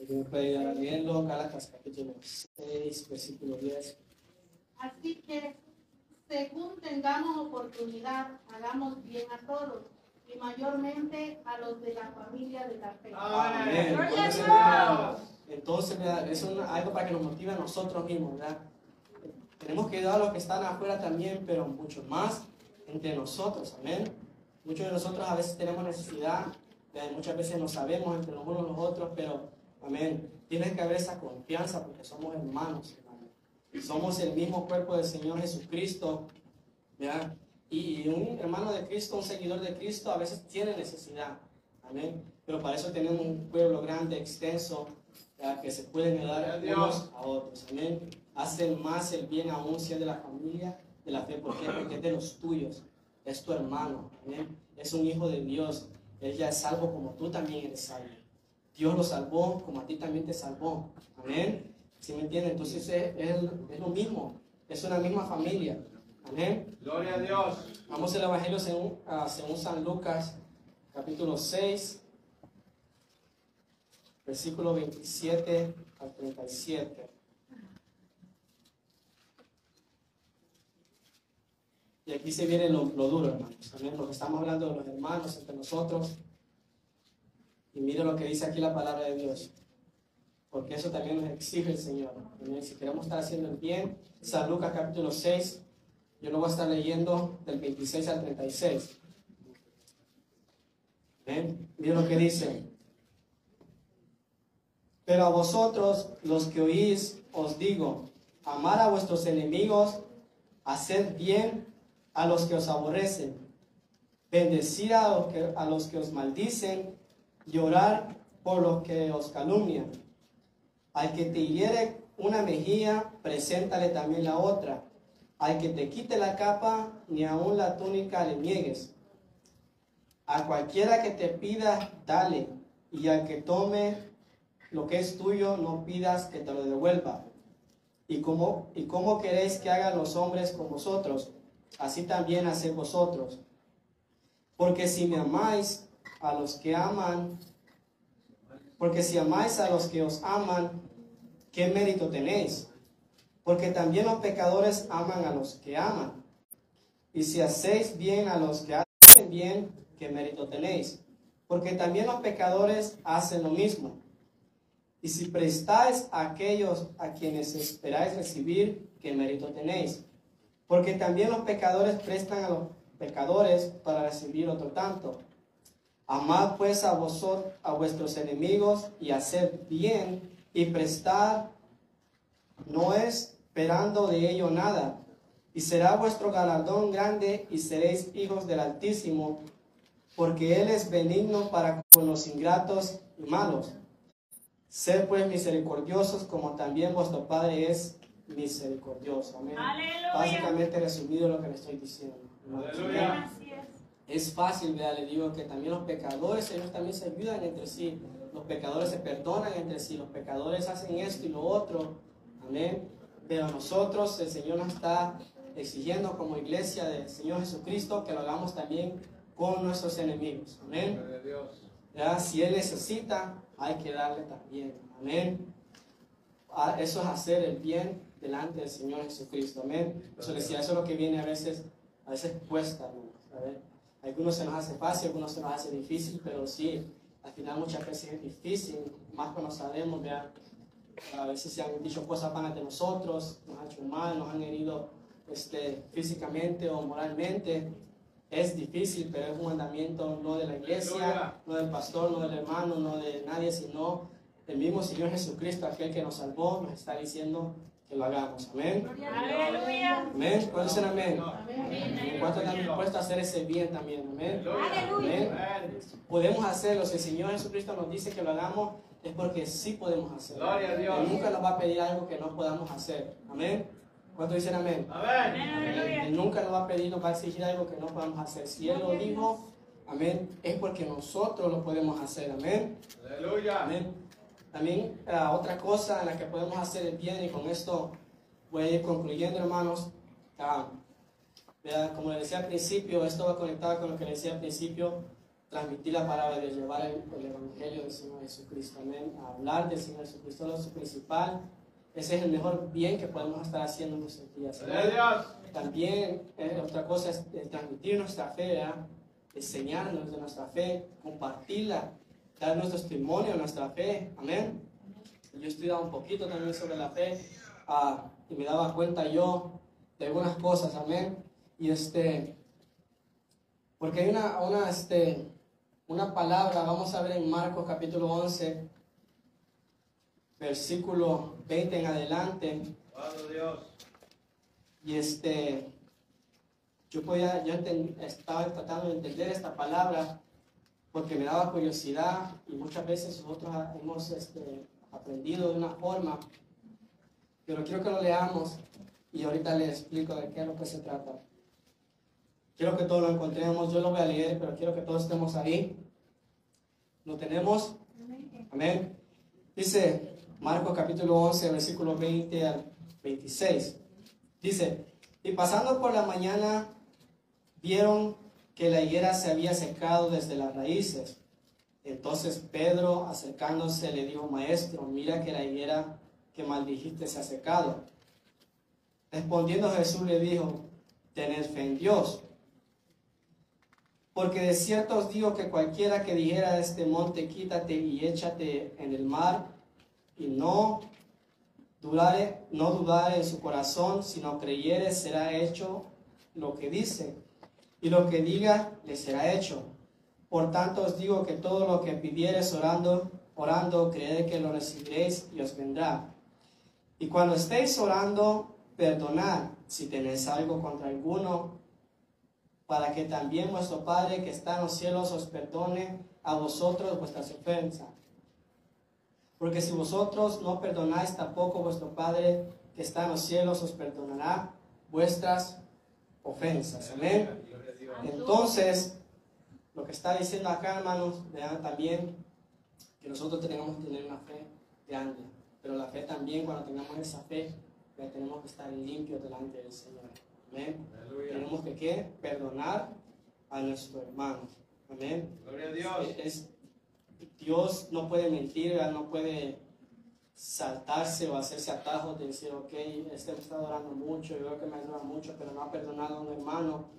Me puede ir a leerlo. Gálatas capítulo 6, versículo 10. Así que, según tengamos oportunidad, hagamos bien a todos, y mayormente a los de la familia de la fe. Amén. Gloria a Entonces, Dios. Entonces, ¿verdad? es un- algo para que nos motive a nosotros mismos, ¿verdad? Tenemos que ayudar a los que están afuera también, pero mucho más entre nosotros, amén. Muchos de nosotros a veces tenemos necesidad, ¿verdad? muchas veces no sabemos entre los unos y los otros, pero, amén, tiene que haber esa confianza porque somos hermanos, hermano. Somos el mismo cuerpo del Señor Jesucristo, ¿verdad? Y, un hermano de Cristo, un seguidor de Cristo, a veces tiene necesidad, amén. Pero para eso tenemos un pueblo grande, extenso, ¿verdad? que se pueden ayudar unos a otros, amén. Hacen más el bien aún si es de la familia, de la fe, ¿por qué? Porque es de los tuyos, es tu hermano, amén. Es un hijo de Dios, él ya es salvo como tú también eres salvo. Dios lo salvó como a ti también te salvó, amén. ¿Sí me entienden? Entonces es, es- es lo mismo, es una misma familia, amén. Gloria a Dios. Vamos al Evangelio según, ah, según San Lucas, capítulo 6, versículo 27 al 37. Y aquí se viene lo, lo duro, hermanos. También porque estamos hablando de los hermanos entre nosotros. Y mire lo que dice aquí la palabra de Dios. Porque eso también nos exige el Señor. Amén. Si queremos estar haciendo el bien, San Lucas capítulo 6, yo lo voy a estar leyendo del 26 al 36. Amén. Mire lo que dice. Pero a vosotros, los que oís, os digo, amar a vuestros enemigos, hacer bien a los que os aborrecen, bendecir a los que, a los que os maldicen y orar por los que os calumnian. Al que te hiere una mejilla, preséntale también la otra. Al que te quite la capa, ni aun la túnica le niegues. A cualquiera que te pida, dale. Y al que tome lo que es tuyo, no pidas que te lo devuelva. ¿Y cómo, y cómo queréis que hagan los hombres con vosotros? Así también haced vosotros. Porque si me amáis a los que aman, porque si amáis a los que os aman, ¿qué mérito tenéis? Porque también los pecadores aman a los que aman. Y si hacéis bien a los que hacen bien, ¿qué mérito tenéis? Porque también los pecadores hacen lo mismo. Y si prestáis a aquellos a quienes esperáis recibir, ¿qué mérito tenéis? Porque también los pecadores prestan a los pecadores para recibir otro tanto. Amad pues a vosotros, a vuestros enemigos y haced bien y prestar no esperando de ello nada. Y será vuestro galardón grande y seréis hijos del Altísimo, porque Él es benigno para con los ingratos y malos. Sed pues misericordiosos como también vuestro Padre es misericordioso. Amén. Aleluya. Básicamente resumido lo que le estoy diciendo. Aleluya. Es. Fácil, ¿verdad? le digo que también los pecadores, ellos también se ayudan entre sí. Los pecadores se perdonan entre sí, los pecadores hacen esto y lo otro. Amén. Pero nosotros, el Señor nos está exigiendo como iglesia del Señor Jesucristo que lo hagamos también con nuestros enemigos. Amén. De. ¿verdad? Si Él necesita, hay que darle también. Amén. Ah, Eso es hacer el bien delante del Señor Jesucristo. Amén. Eso decía, eso es lo que viene a veces, a veces cuesta, hermanos, ¿sabes? Algunos se nos hace fácil, algunos se nos hace difícil, pero sí, al final muchas veces es difícil, más cuando sabemos, vean, a veces se han dicho cosas malas de nosotros, nos han hecho mal, nos han herido este, físicamente o moralmente. Es difícil, pero es un mandamiento no de la iglesia, no del pastor, no del hermano, no de nadie, sino el mismo Señor Jesucristo, aquel que nos salvó, nos está diciendo que lo hagamos. Amén. Aleluya. Amén. ¿Cuántos dicen amén? Amén. ¿Cuántos están dispuestos a hacer ese bien también? Amén. Aleluya. Amén. Podemos hacerlo. Si el Señor Jesucristo nos dice que lo hagamos, es porque sí podemos hacerlo. Gloria a Dios. Él nunca nos va a pedir algo que no podamos hacer. Amén. ¿Cuántos dicen amén? Amén. Él nunca nos va a pedir, nos va a exigir algo que no podamos hacer. Si Él lo dijo, amén, es porque nosotros lo podemos hacer. Amén. Aleluya. Amén. También eh, otra cosa en la que podemos hacer el bien, y con esto voy a ir concluyendo, hermanos. Vea, como les decía al principio, esto va conectado con lo que les decía al principio, transmitir la palabra de llevar el, el Evangelio del Señor Jesucristo. Amén. A hablar del Señor Jesucristo es lo principal. Ese es el mejor bien que podemos estar haciendo en nuestros días. También eh, otra cosa es el transmitir nuestra fe, ¿verdad? enseñarnos de nuestra fe, compartirla, dar nuestro testimonio de nuestra fe. Amén. Yo he estudiado un poquito también sobre la fe ah, y me daba cuenta yo de algunas cosas. Amén. Y este, porque hay una, una, este, una palabra, vamos a ver en Marcos capítulo 11, versículo 20 en adelante. Dios. Y este, yo podía, yo enten- estaba tratando de entender esta palabra porque me daba curiosidad y muchas veces nosotros hemos este, aprendido de una forma, pero quiero que lo leamos y ahorita les explico de qué es lo que se trata. Quiero que todos lo encontremos, yo lo voy a leer, pero quiero que todos estemos ahí. ¿Lo tenemos? Amén. Dice Marcos capítulo 11, versículo 20 al 26. Dice, y pasando por la mañana, vieron que la higuera se había secado desde las raíces. Entonces Pedro, acercándose, le dijo, maestro, mira que la higuera que maldijiste se ha secado. Respondiendo Jesús le dijo, tened fe en Dios. Porque de cierto os digo que cualquiera que dijera a este monte, quítate y échate en el mar, y no dudare, no dudare en su corazón, sino creyere, será hecho lo que dice, y lo que diga le será hecho. Por tanto os digo que todo lo que pidiereis orando, orando, creed que lo recibiréis y os vendrá. Y cuando estéis orando, perdonad si tenéis algo contra alguno, para que también vuestro Padre que está en los cielos os perdone a vosotros vuestras ofensas. Porque si vosotros no perdonáis, tampoco vuestro Padre que está en los cielos os perdonará vuestras ofensas. Amén. Entonces, lo que está diciendo acá, hermanos, vean también que nosotros tenemos que tener una fe grande. Pero la fe también, cuando tengamos esa fe, ya tenemos que estar limpios delante del Señor. Amén. Tenemos que ¿qué? perdonar a nuestro hermano. Amén. Gloria a Dios. Es- Dios no puede mentir, ¿verdad? no puede saltarse o hacerse atajos de decir, ok, este me está adorando mucho, yo veo que me adora mucho, pero no ha perdonado a un hermano,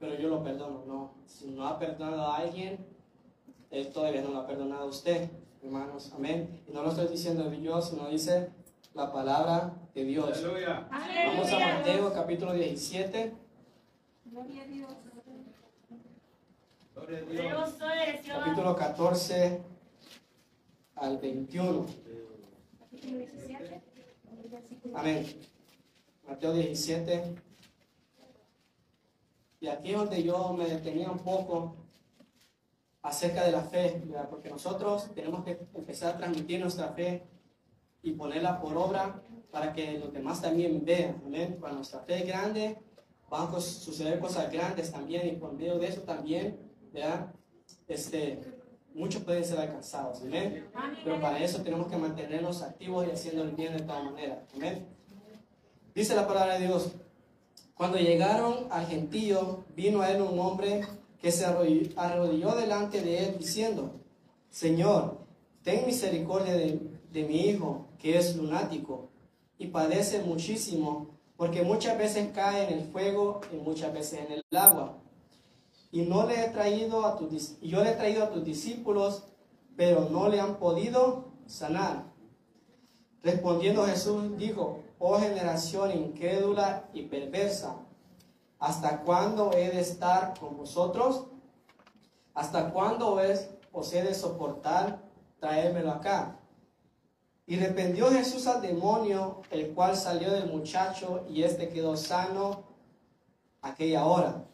pero yo lo perdono. No, si no ha perdonado a alguien, él todavía no lo ha perdonado a usted, hermanos. Amén. Y no lo estoy diciendo yo, sino dice la palabra de Dios. Aleluya. Vamos a Mateo capítulo 17. Gloria a Dios. Gloria a Dios. Capítulo 14 al 21. Capítulo 17. versículo Amén. Mateo 17. Y aquí es donde yo me detenía un poco acerca de la fe, ¿verdad? porque nosotros tenemos que empezar a transmitir nuestra fe y ponerla por obra para que los demás también vean. Amén. Cuando nuestra fe es grande, van a suceder cosas grandes también y por medio de eso también, ¿verdad? Este, muchos pueden ser alcanzados. Amén. Pero para eso tenemos que mantenernos activos y haciendo el bien de todas maneras. Amén. Dice la palabra de Dios. Cuando llegaron al gentío, vino a él un hombre que se arrodilló delante de él diciendo, Señor, ten misericordia de, de mi hijo, que es lunático, y padece muchísimo, porque muchas veces cae en el fuego y muchas veces en el agua. Y no le he traído a tus, yo le he traído a tus discípulos, pero no le han podido sanar. Respondiendo Jesús dijo, oh generación incrédula y perversa, ¿hasta cuándo he de estar con vosotros? ¿Hasta cuándo es, os he de soportar? Traérmelo acá. Y reprendió Jesús al demonio, el cual salió del muchacho y éste quedó sano aquella hora.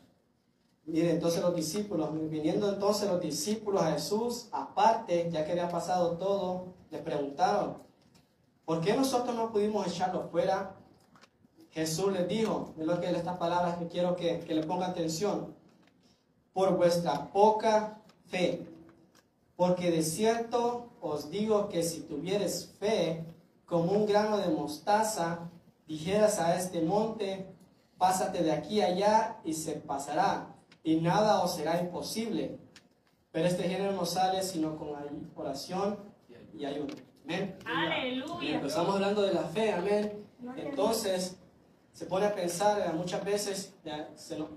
Mire, entonces los discípulos, viniendo entonces los discípulos a Jesús, aparte, ya que había pasado todo, le preguntaron, ¿por qué nosotros no pudimos echarlo fuera? Jesús les dijo, es lo que estas palabras que quiero que, que le ponga atención, por vuestra poca fe. Porque de cierto os digo que si tuvieres fe como un grano de mostaza, dijeras a este monte, pásate de aquí a allá y se pasará, y nada os será imposible. Pero este género no sale sino con ay- oración y ayuno. Amén. Aleluya. empezamos hablando de la fe, amén. Entonces, se pone a pensar, eh, muchas veces se, nos,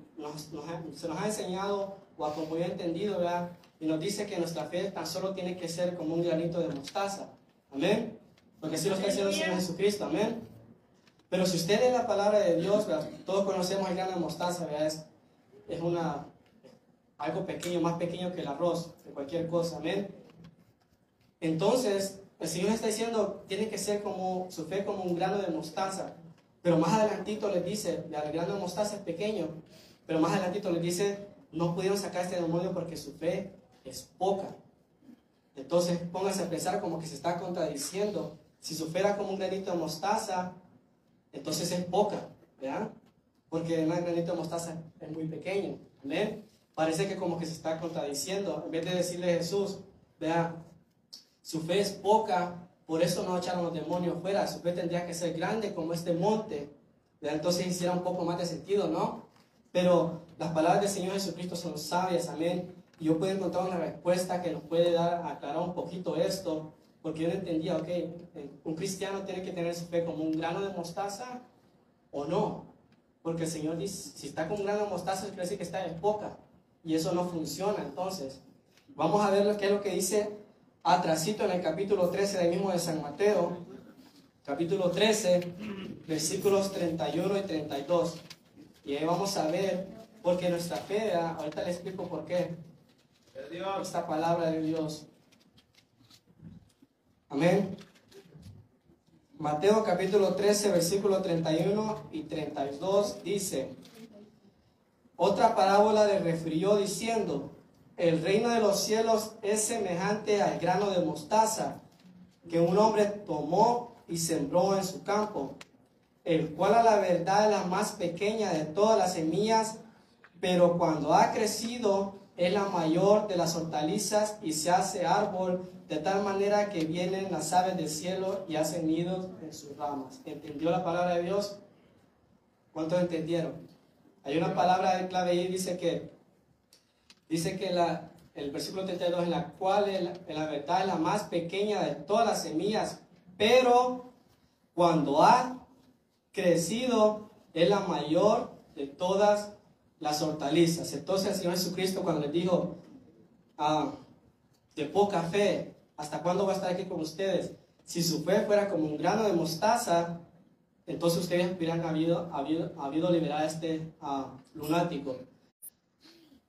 se nos ha enseñado o a como yo he entendido, ¿verdad? Y nos dice que nuestra fe tan solo tiene que ser como un granito de mostaza. Amén. Porque así lo está diciendo el Señor Jesucristo. Amén. Pero si usted lee la palabra de Dios, ¿verdad? todos conocemos el grano de mostaza, ¿verdad? Es, es una, algo pequeño, más pequeño que el arroz, que cualquier cosa. Amén. Entonces, el Señor está diciendo, tiene que ser como su fe como un grano de mostaza. Pero más adelantito les dice, el grano de mostaza es pequeño, pero más adelantito les dice, no pudieron sacar este demonio porque su fe es poca. Entonces pónganse a pensar como que se está contradiciendo. Si su fe era como un granito de mostaza, entonces es poca, ¿verdad? Porque el granito de mostaza es muy pequeño, ¿amén? Parece que como que se está contradiciendo. En vez de decirle a Jesús, vea, su fe es poca, por eso no echaron los demonios fuera. Su fe tendría que ser grande como este monte. ¿verdad? Entonces hiciera un poco más de sentido, ¿no? Pero las palabras del Señor Jesucristo son sabias, amén. Y yo puedo encontrar una respuesta que nos puede dar, aclarar un poquito esto, porque yo no entendía, ok, eh, un cristiano tiene que tener su fe como un grano de mostaza o no. Porque el Señor dice, si está con un grano de mostaza, quiere decir que está en poca. Y eso no funciona, entonces. Vamos a ver que es lo que dice atrasito en el capítulo 13 del mismo de San Mateo, capítulo 13, versículos 31 y 32. Y ahí vamos a ver, porque nuestra fe, ¿verdad? ahorita les explico por qué. Esta palabra de Dios. Amén. Mateo capítulo 13, versículo 31 y 32 dice, otra parábola le refirió diciendo, el reino de los cielos es semejante al grano de mostaza, que un hombre tomó y sembró en su campo, el cual a la verdad es la más pequeña de todas las semillas, pero cuando ha crecido es la mayor de las hortalizas y se hace árbol de tal manera que vienen las aves del cielo y hacen nidos en sus ramas. ¿Entendió la palabra de Dios? ¿Cuántos entendieron? Hay una palabra clave ahí, dice que, dice que la, el versículo 32, en la cual en la verdad es la más pequeña de todas las semillas, pero cuando ha crecido es la mayor de todas las hortalizas. Entonces el Señor Jesucristo cuando les dijo, ah, de poca fe, ¿hasta cuándo va a estar aquí con ustedes? Si su fe fuera como un grano de mostaza, entonces ustedes hubieran habido, habido, habido liberar a este ah, lunático.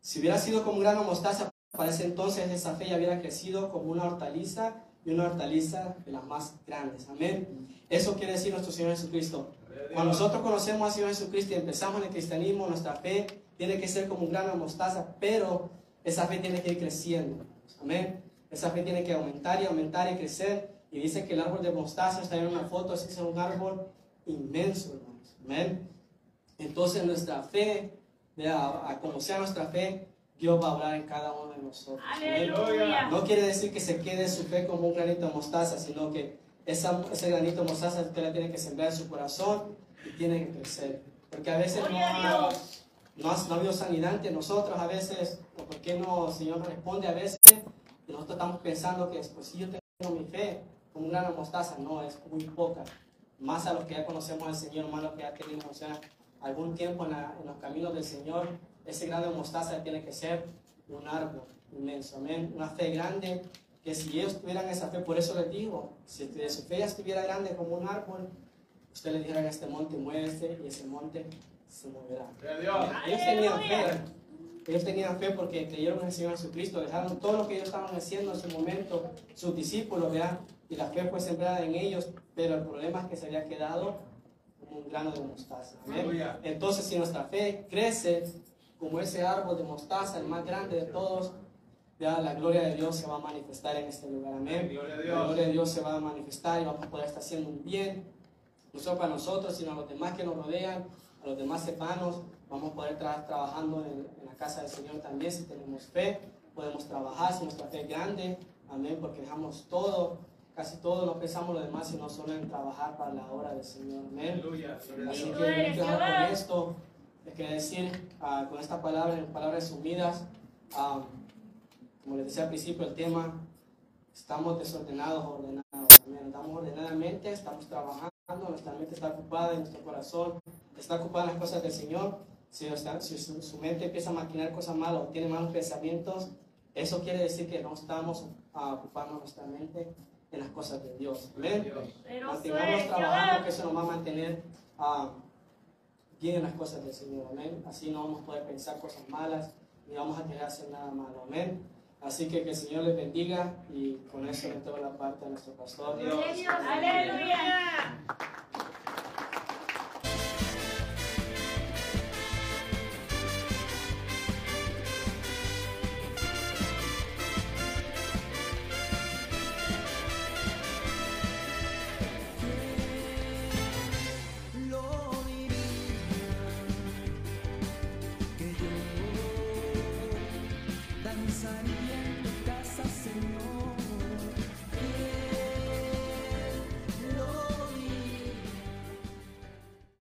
Si hubiera sido como un grano de mostaza, para ese entonces esa fe ya hubiera crecido como una hortaliza y una hortaliza de las más grandes. Amén. Eso quiere decir nuestro Señor Jesucristo. Cuando nosotros conocemos al Señor Jesucristo y empezamos en el cristianismo, nuestra fe tiene que ser como un grano de mostaza, pero esa fe tiene que ir creciendo. Amén. Esa fe tiene que aumentar y aumentar y crecer. Y dice que el árbol de mostaza está en una foto, así es un árbol inmenso, hermanos. Amén. Entonces nuestra fe, a, como sea nuestra fe, Dios va a hablar en cada uno de nosotros. Aleluya. No quiere decir que se quede su fe como un granito de mostaza, sino que esa, ese granito de mostaza usted la tiene que sembrar en su corazón y tiene que crecer. Porque a veces no, ha- no, ha, no ha habido sanidad entre nosotros, a veces, o por qué no el Señor responde a veces, y nosotros estamos pensando que pues si yo tengo mi fe como un grano de mostaza, no, es muy poca. Más a los que ya conocemos al Señor, más a los que ya tenemos o sea, algún tiempo en, la- en los caminos del Señor, ese grano de mostaza tiene que ser un árbol inmenso, amén. Una fe grande, que si ellos tuvieran esa fe, por eso les digo, si de su fe ya estuviera grande como un árbol, usted le dijera a este monte, muévese, y ese monte se moverá. Ellos tenían fe. Ellos tenían fe porque creyeron en el Señor Jesucristo, dejaron todo lo que ellos estaban haciendo en ese momento, sus discípulos, ¿verdad? Y la fe fue sembrada en ellos, pero el problema es que se había quedado como un grano de mostaza. Entonces, si nuestra fe crece como ese árbol de mostaza, el más grande de todos, ya la gloria de Dios se va a manifestar en este lugar. Amén. Gloria a La Dios. gloria de Dios se va a manifestar y vamos a poder estar haciendo un bien, no solo para nosotros, sino a los demás que nos rodean, a los demás hermanos. Vamos a poder estar trabajando en, en la casa del Señor también si tenemos fe. Podemos trabajar si nuestra fe es grande. Amén, porque dejamos todo, casi todo, no pensamos lo demás, sino solo en trabajar para la obra del Señor. Amén. Aleluya. Así que yo con esto, les quiero decir, ah, con esta palabra, en palabras resumidas, ah, como les decía al principio, el tema, estamos desordenados, ordenados. Amén. Estamos ordenadamente, estamos trabajando, nuestra mente está ocupada, y nuestro corazón está ocupado en las cosas del Señor. Si, está- si su, su mente empieza a maquinar cosas malas o tiene malos pensamientos, eso quiere decir que no estamos ah, ocupando nuestra mente en las cosas de Dios. Amén. Soy trabajando, que eso nos va a mantener ah, bien en las cosas del Señor. Amén. Así no vamos a poder pensar cosas malas ni vamos a querer hacer nada malo. Amén. Así que que el Señor les bendiga y con eso le tomo la parte a nuestro pastor. Aleluya.